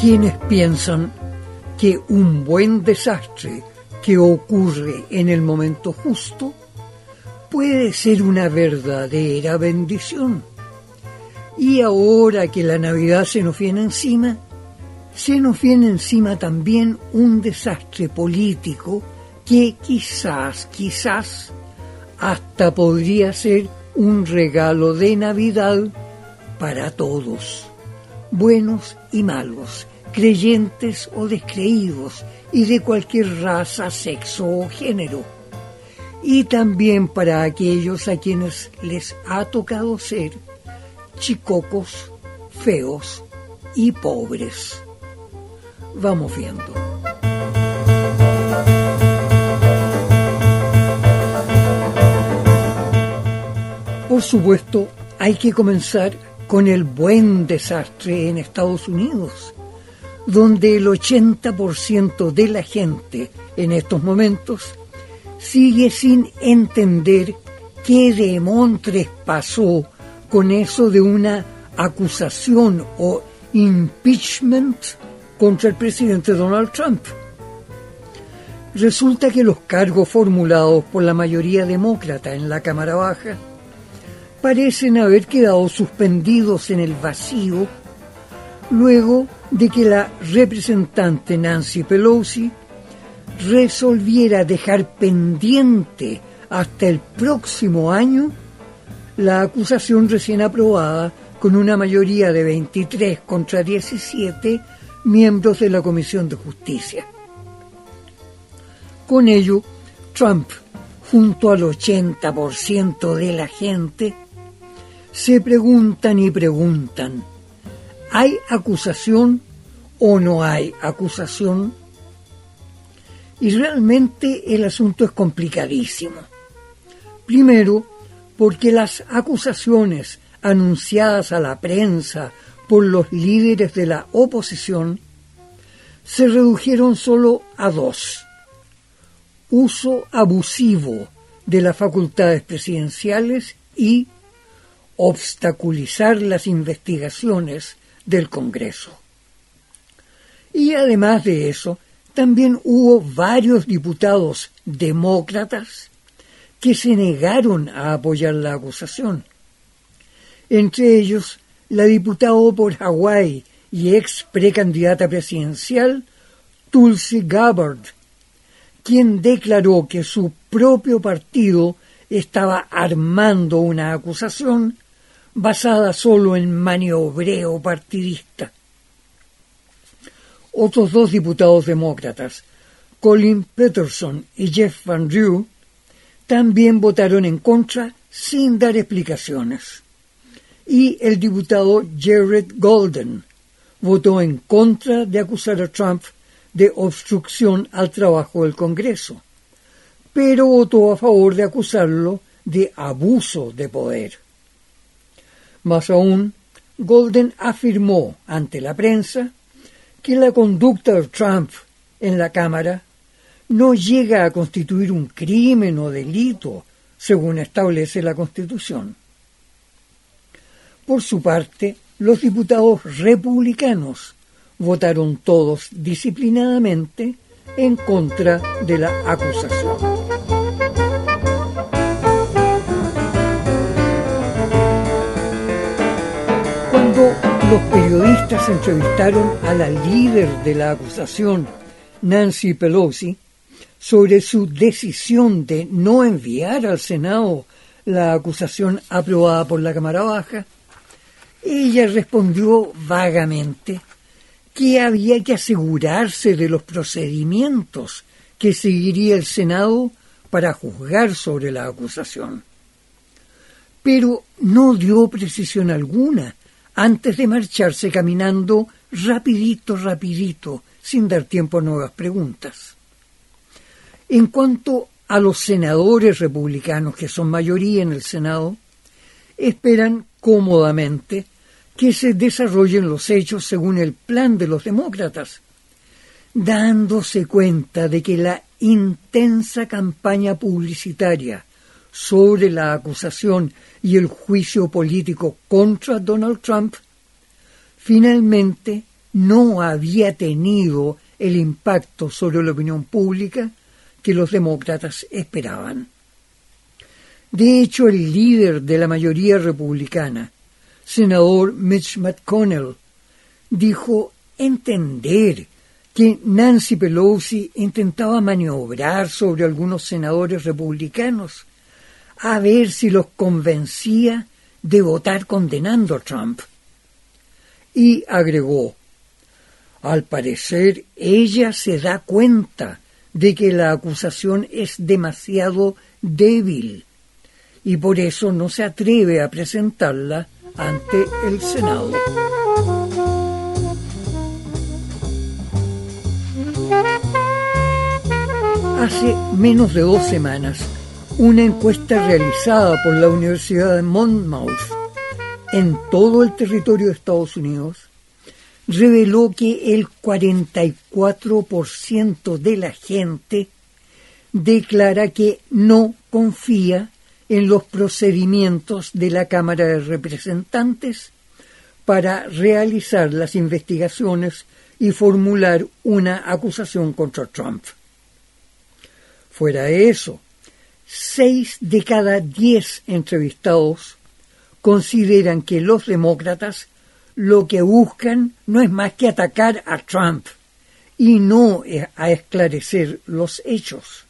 quienes piensan que un buen desastre que ocurre en el momento justo puede ser una verdadera bendición. Y ahora que la Navidad se nos viene encima, se nos viene encima también un desastre político que quizás, quizás, hasta podría ser un regalo de Navidad para todos, buenos y malos, creyentes o descreídos, y de cualquier raza, sexo o género. Y también para aquellos a quienes les ha tocado ser chicocos, feos y pobres. Vamos viendo. Por supuesto, hay que comenzar con el buen desastre en Estados Unidos, donde el 80% de la gente en estos momentos sigue sin entender qué demontres pasó con eso de una acusación o impeachment contra el presidente Donald Trump. Resulta que los cargos formulados por la mayoría demócrata en la Cámara Baja parecen haber quedado suspendidos en el vacío luego de que la representante Nancy Pelosi resolviera dejar pendiente hasta el próximo año la acusación recién aprobada con una mayoría de 23 contra 17 miembros de la Comisión de Justicia. Con ello, Trump, junto al 80% de la gente, se preguntan y preguntan, ¿hay acusación o no hay acusación? Y realmente el asunto es complicadísimo. Primero, porque las acusaciones anunciadas a la prensa por los líderes de la oposición se redujeron solo a dos. Uso abusivo de las facultades presidenciales y obstaculizar las investigaciones del Congreso. Y además de eso, también hubo varios diputados demócratas que se negaron a apoyar la acusación. Entre ellos, la diputada por Hawái y ex precandidata presidencial, Tulsi Gabbard, quien declaró que su propio partido estaba armando una acusación basada solo en maniobreo partidista. Otros dos diputados demócratas, Colin Peterson y Jeff Van Drew, también votaron en contra sin dar explicaciones. Y el diputado Jared Golden votó en contra de acusar a Trump de obstrucción al trabajo del Congreso, pero votó a favor de acusarlo de abuso de poder. Más aún, Golden afirmó ante la prensa que la conducta de Trump en la Cámara no llega a constituir un crimen o delito, según establece la Constitución. Por su parte, los diputados republicanos votaron todos disciplinadamente en contra de la acusación. Los periodistas entrevistaron a la líder de la acusación, Nancy Pelosi, sobre su decisión de no enviar al Senado la acusación aprobada por la Cámara Baja, ella respondió vagamente que había que asegurarse de los procedimientos que seguiría el Senado para juzgar sobre la acusación. Pero no dio precisión alguna antes de marcharse caminando rapidito, rapidito, sin dar tiempo a nuevas preguntas. En cuanto a los senadores republicanos, que son mayoría en el Senado, esperan cómodamente que se desarrollen los hechos según el plan de los demócratas, dándose cuenta de que la intensa campaña publicitaria sobre la acusación y el juicio político contra Donald Trump finalmente no había tenido el impacto sobre la opinión pública que los demócratas esperaban. De hecho, el líder de la mayoría republicana, senador Mitch McConnell, dijo entender que Nancy Pelosi intentaba maniobrar sobre algunos senadores republicanos a ver si los convencía de votar condenando a Trump. Y agregó, al parecer ella se da cuenta de que la acusación es demasiado débil y por eso no se atreve a presentarla ante el Senado. Hace menos de dos semanas, una encuesta realizada por la Universidad de Monmouth en todo el territorio de Estados Unidos reveló que el 44% de la gente declara que no confía en los procedimientos de la Cámara de Representantes para realizar las investigaciones y formular una acusación contra Trump. Fuera de eso, seis de cada diez entrevistados consideran que los demócratas lo que buscan no es más que atacar a Trump y no a esclarecer los hechos.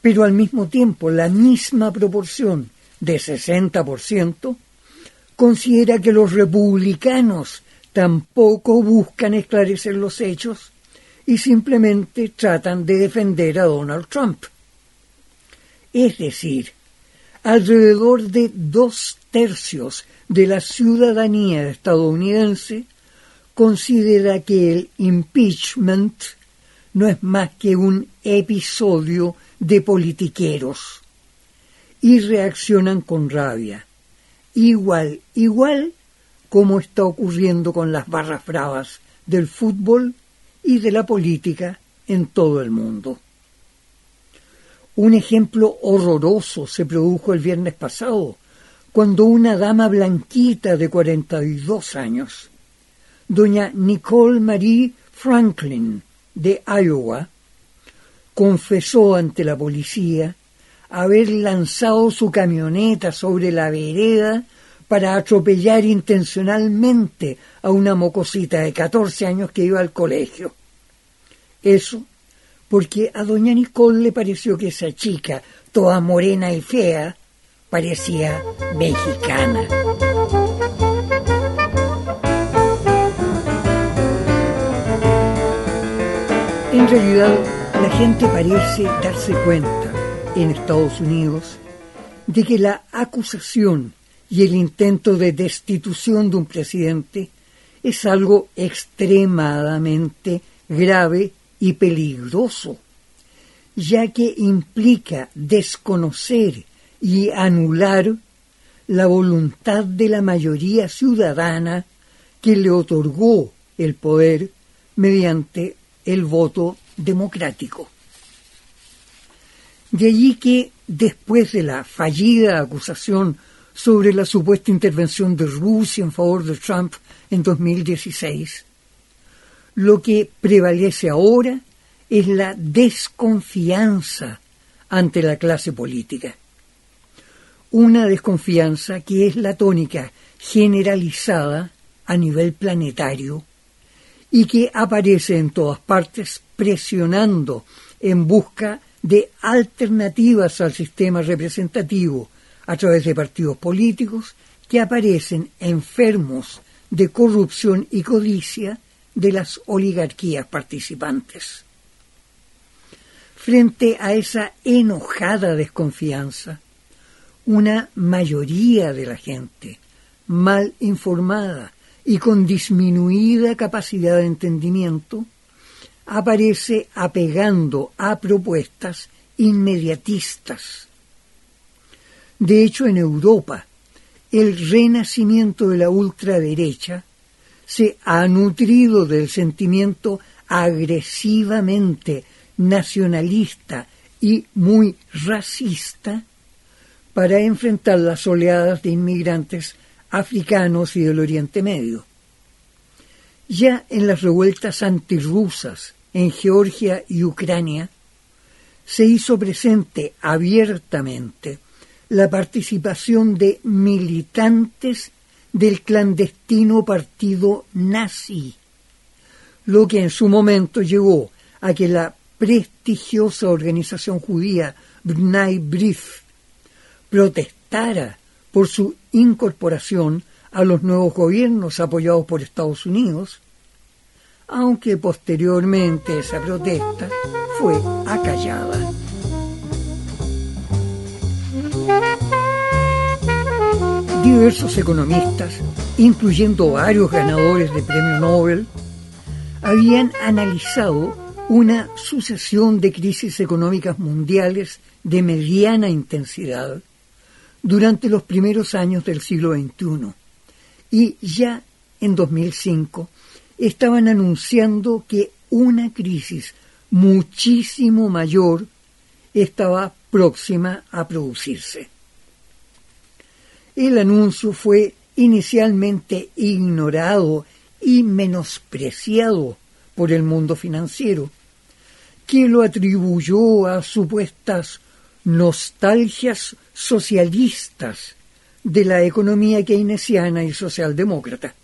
Pero al mismo tiempo, la misma proporción de 60% considera que los republicanos tampoco buscan esclarecer los hechos y simplemente tratan de defender a Donald Trump. Es decir, alrededor de dos tercios de la ciudadanía estadounidense considera que el impeachment no es más que un episodio de politiqueros y reaccionan con rabia, igual, igual como está ocurriendo con las barras bravas del fútbol y de la política en todo el mundo. Un ejemplo horroroso se produjo el viernes pasado, cuando una dama blanquita de 42 años, doña Nicole Marie Franklin de Iowa, confesó ante la policía haber lanzado su camioneta sobre la vereda para atropellar intencionalmente a una mocosita de 14 años que iba al colegio. Eso porque a doña Nicole le pareció que esa chica, toda morena y fea, parecía mexicana. En realidad, la gente parece darse cuenta en Estados Unidos de que la acusación y el intento de destitución de un presidente es algo extremadamente grave y peligroso, ya que implica desconocer y anular la voluntad de la mayoría ciudadana que le otorgó el poder mediante el voto democrático. De allí que, después de la fallida acusación sobre la supuesta intervención de Rusia en favor de Trump en 2016, lo que prevalece ahora es la desconfianza ante la clase política. Una desconfianza que es la tónica generalizada a nivel planetario y que aparece en todas partes presionando en busca de alternativas al sistema representativo a través de partidos políticos que aparecen enfermos de corrupción y codicia de las oligarquías participantes. Frente a esa enojada desconfianza, una mayoría de la gente, mal informada y con disminuida capacidad de entendimiento, aparece apegando a propuestas inmediatistas. De hecho, en Europa, el renacimiento de la ultraderecha se ha nutrido del sentimiento agresivamente nacionalista y muy racista para enfrentar las oleadas de inmigrantes africanos y del Oriente Medio. Ya en las revueltas antirrusas en Georgia y Ucrania, se hizo presente abiertamente la participación de militantes del clandestino partido nazi, lo que en su momento llevó a que la prestigiosa organización judía B'nai B'rith protestara por su incorporación a los nuevos gobiernos apoyados por Estados Unidos, aunque posteriormente esa protesta fue acallada. Diversos economistas, incluyendo varios ganadores de premio Nobel, habían analizado una sucesión de crisis económicas mundiales de mediana intensidad durante los primeros años del siglo XXI y ya en 2005 estaban anunciando que una crisis muchísimo mayor estaba próxima a producirse. El anuncio fue inicialmente ignorado y menospreciado por el mundo financiero, que lo atribuyó a supuestas nostalgias socialistas de la economía keynesiana y socialdemócrata.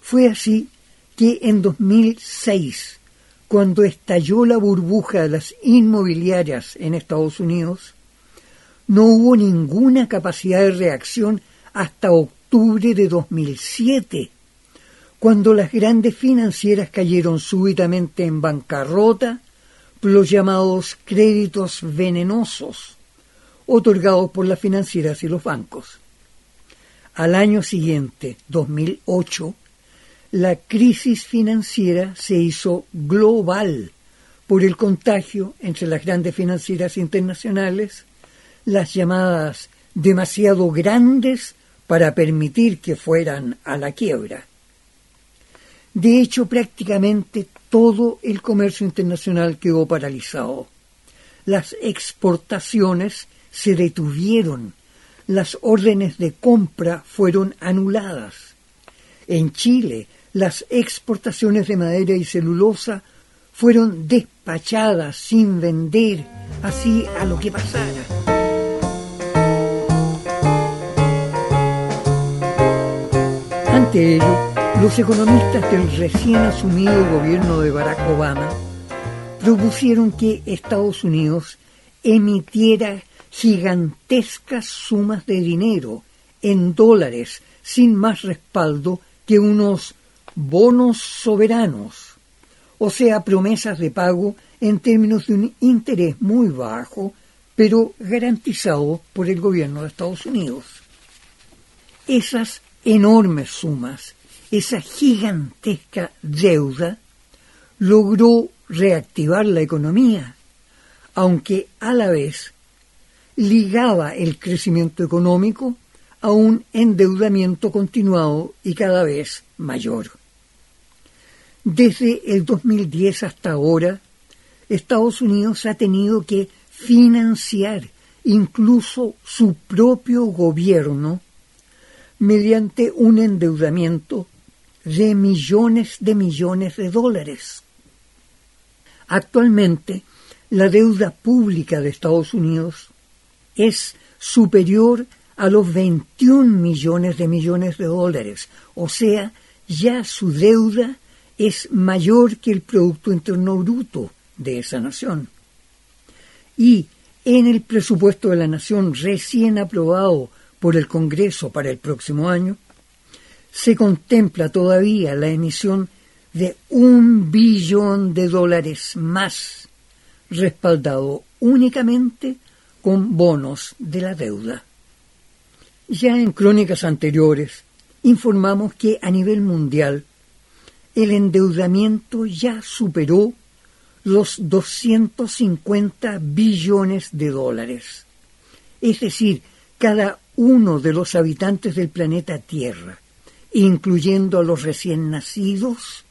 Fue así que en 2006, cuando estalló la burbuja de las inmobiliarias en Estados Unidos, no hubo ninguna capacidad de reacción hasta octubre de 2007, cuando las grandes financieras cayeron súbitamente en bancarrota por los llamados créditos venenosos, otorgados por las financieras y los bancos. Al año siguiente, 2008, la crisis financiera se hizo global por el contagio entre las grandes financieras internacionales, las llamadas demasiado grandes para permitir que fueran a la quiebra. De hecho, prácticamente todo el comercio internacional quedó paralizado. Las exportaciones se detuvieron, las órdenes de compra fueron anuladas. En Chile, las exportaciones de madera y celulosa fueron despachadas sin vender, así a lo que pasara. Ante ello, los economistas del recién asumido gobierno de Barack Obama propusieron que Estados Unidos emitiera gigantescas sumas de dinero en dólares sin más respaldo que unos bonos soberanos, o sea, promesas de pago en términos de un interés muy bajo, pero garantizado por el gobierno de Estados Unidos. Esas enormes sumas esa gigantesca deuda logró reactivar la economía, aunque a la vez ligaba el crecimiento económico a un endeudamiento continuado y cada vez mayor. Desde el 2010 hasta ahora, Estados Unidos ha tenido que financiar incluso su propio gobierno mediante un endeudamiento de millones de millones de dólares. Actualmente, la deuda pública de Estados Unidos es superior a los 21 millones de millones de dólares, o sea, ya su deuda es mayor que el Producto Interno Bruto de esa nación. Y en el presupuesto de la nación recién aprobado por el Congreso para el próximo año, se contempla todavía la emisión de un billón de dólares más, respaldado únicamente con bonos de la deuda. Ya en crónicas anteriores informamos que a nivel mundial el endeudamiento ya superó los 250 billones de dólares. Es decir, cada uno de los habitantes del planeta Tierra incluyendo a los recién nacidos,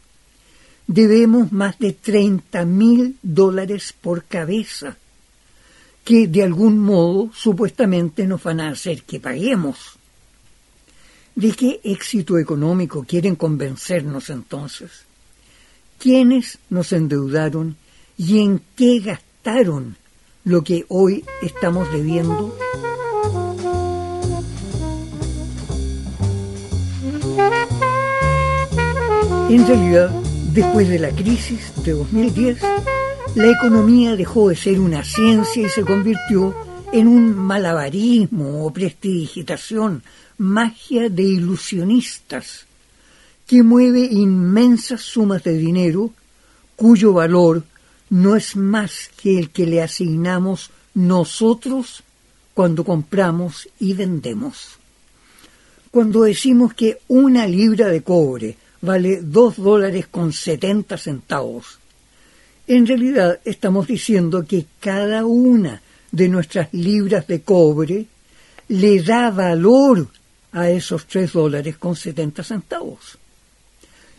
debemos más de 30 mil dólares por cabeza, que de algún modo supuestamente nos van a hacer que paguemos. ¿De qué éxito económico quieren convencernos entonces? ¿Quiénes nos endeudaron y en qué gastaron lo que hoy estamos debiendo? En realidad, después de la crisis de 2010, la economía dejó de ser una ciencia y se convirtió en un malabarismo o prestidigitación, magia de ilusionistas, que mueve inmensas sumas de dinero cuyo valor no es más que el que le asignamos nosotros cuando compramos y vendemos. Cuando decimos que una libra de cobre vale dos dólares con setenta centavos, en realidad estamos diciendo que cada una de nuestras libras de cobre le da valor a esos tres dólares con setenta centavos.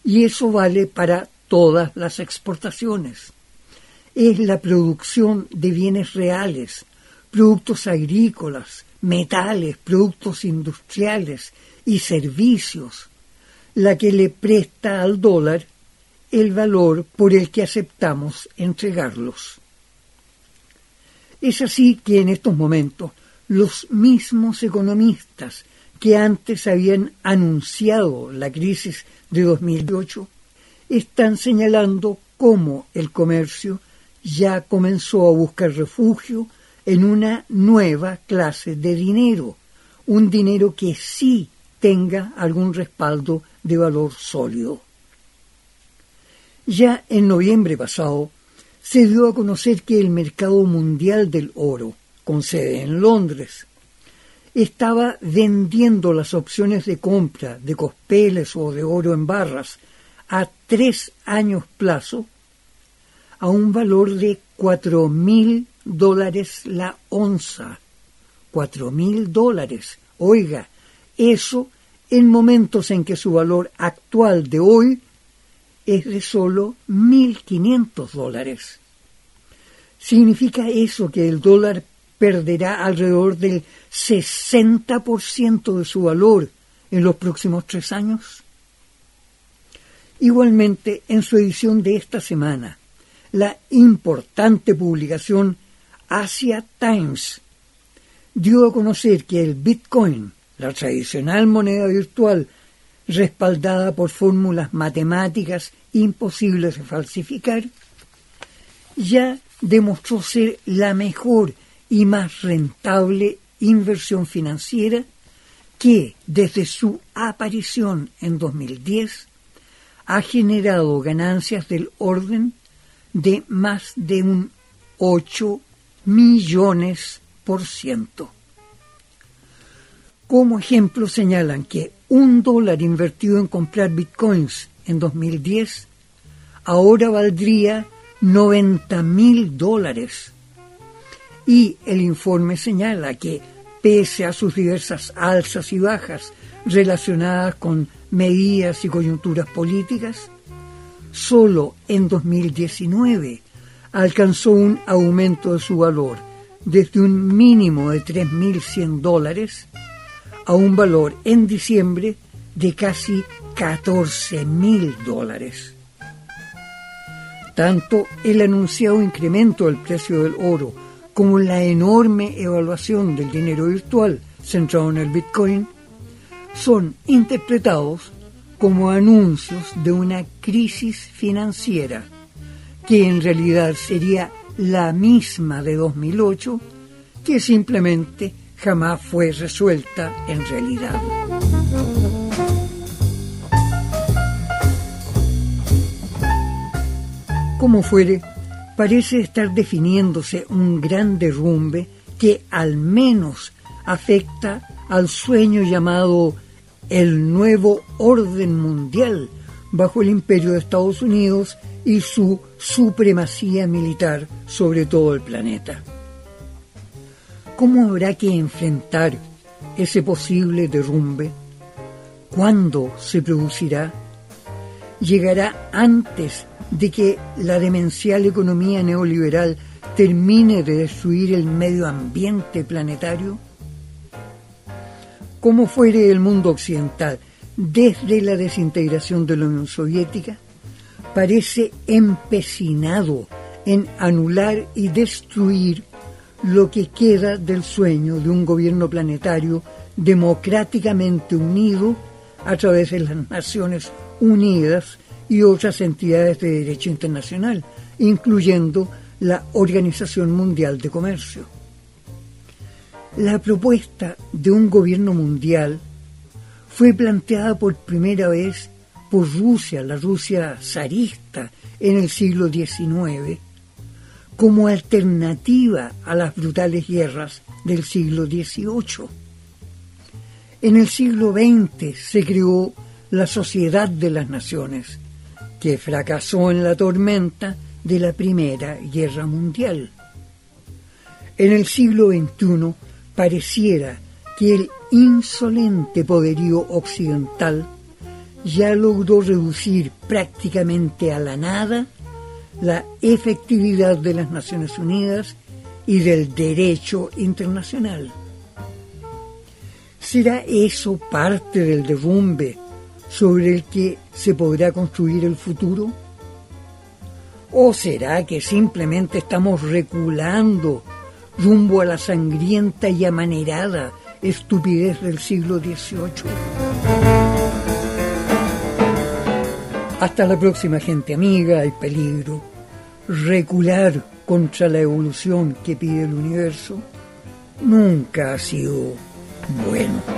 Y eso vale para todas las exportaciones. Es la producción de bienes reales, productos agrícolas, metales, productos industriales y servicios, la que le presta al dólar el valor por el que aceptamos entregarlos. Es así que en estos momentos los mismos economistas que antes habían anunciado la crisis de 2008 están señalando cómo el comercio ya comenzó a buscar refugio en una nueva clase de dinero, un dinero que sí tenga algún respaldo de valor sólido. Ya en noviembre pasado se dio a conocer que el mercado mundial del oro, con sede en Londres, estaba vendiendo las opciones de compra de cospeles o de oro en barras a tres años plazo a un valor de cuatro mil dólares la onza. Cuatro mil dólares. Oiga, eso en momentos en que su valor actual de hoy es de solo quinientos dólares. ¿Significa eso que el dólar perderá alrededor del 60% de su valor en los próximos tres años? Igualmente, en su edición de esta semana, la importante publicación Asia Times dio a conocer que el Bitcoin, la tradicional moneda virtual respaldada por fórmulas matemáticas imposibles de falsificar, ya demostró ser la mejor y más rentable inversión financiera que desde su aparición en 2010 ha generado ganancias del orden de más de un 8 millones por ciento. Como ejemplo señalan que un dólar invertido en comprar bitcoins en 2010 ahora valdría 90 mil dólares. Y el informe señala que, pese a sus diversas alzas y bajas relacionadas con medidas y coyunturas políticas, solo en 2019 alcanzó un aumento de su valor desde un mínimo de 3.100 dólares a un valor en diciembre de casi 14.000 dólares. Tanto el anunciado incremento del precio del oro como la enorme evaluación del dinero virtual centrado en el Bitcoin son interpretados como anuncios de una crisis financiera que en realidad sería la misma de 2008 que simplemente jamás fue resuelta en realidad. Como fuere, parece estar definiéndose un gran derrumbe que al menos afecta al sueño llamado el nuevo orden mundial bajo el imperio de Estados Unidos y su supremacía militar sobre todo el planeta. ¿Cómo habrá que enfrentar ese posible derrumbe? ¿Cuándo se producirá? ¿Llegará antes de que la demencial economía neoliberal termine de destruir el medio ambiente planetario? como fuere el mundo occidental desde la desintegración de la Unión Soviética, parece empecinado en anular y destruir lo que queda del sueño de un gobierno planetario democráticamente unido a través de las Naciones Unidas y otras entidades de derecho internacional, incluyendo la Organización Mundial de Comercio. La propuesta de un gobierno mundial fue planteada por primera vez por Rusia, la Rusia zarista, en el siglo XIX, como alternativa a las brutales guerras del siglo XVIII. En el siglo XX se creó la Sociedad de las Naciones, que fracasó en la tormenta de la Primera Guerra Mundial. En el siglo XXI pareciera que el insolente poderío occidental ya logró reducir prácticamente a la nada la efectividad de las Naciones Unidas y del derecho internacional. ¿Será eso parte del derrumbe sobre el que se podrá construir el futuro? ¿O será que simplemente estamos reculando rumbo a la sangrienta y amanerada estupidez del siglo XVIII? Hasta la próxima gente amiga, hay peligro. Recular contra la evolución que pide el universo nunca ha sido bueno.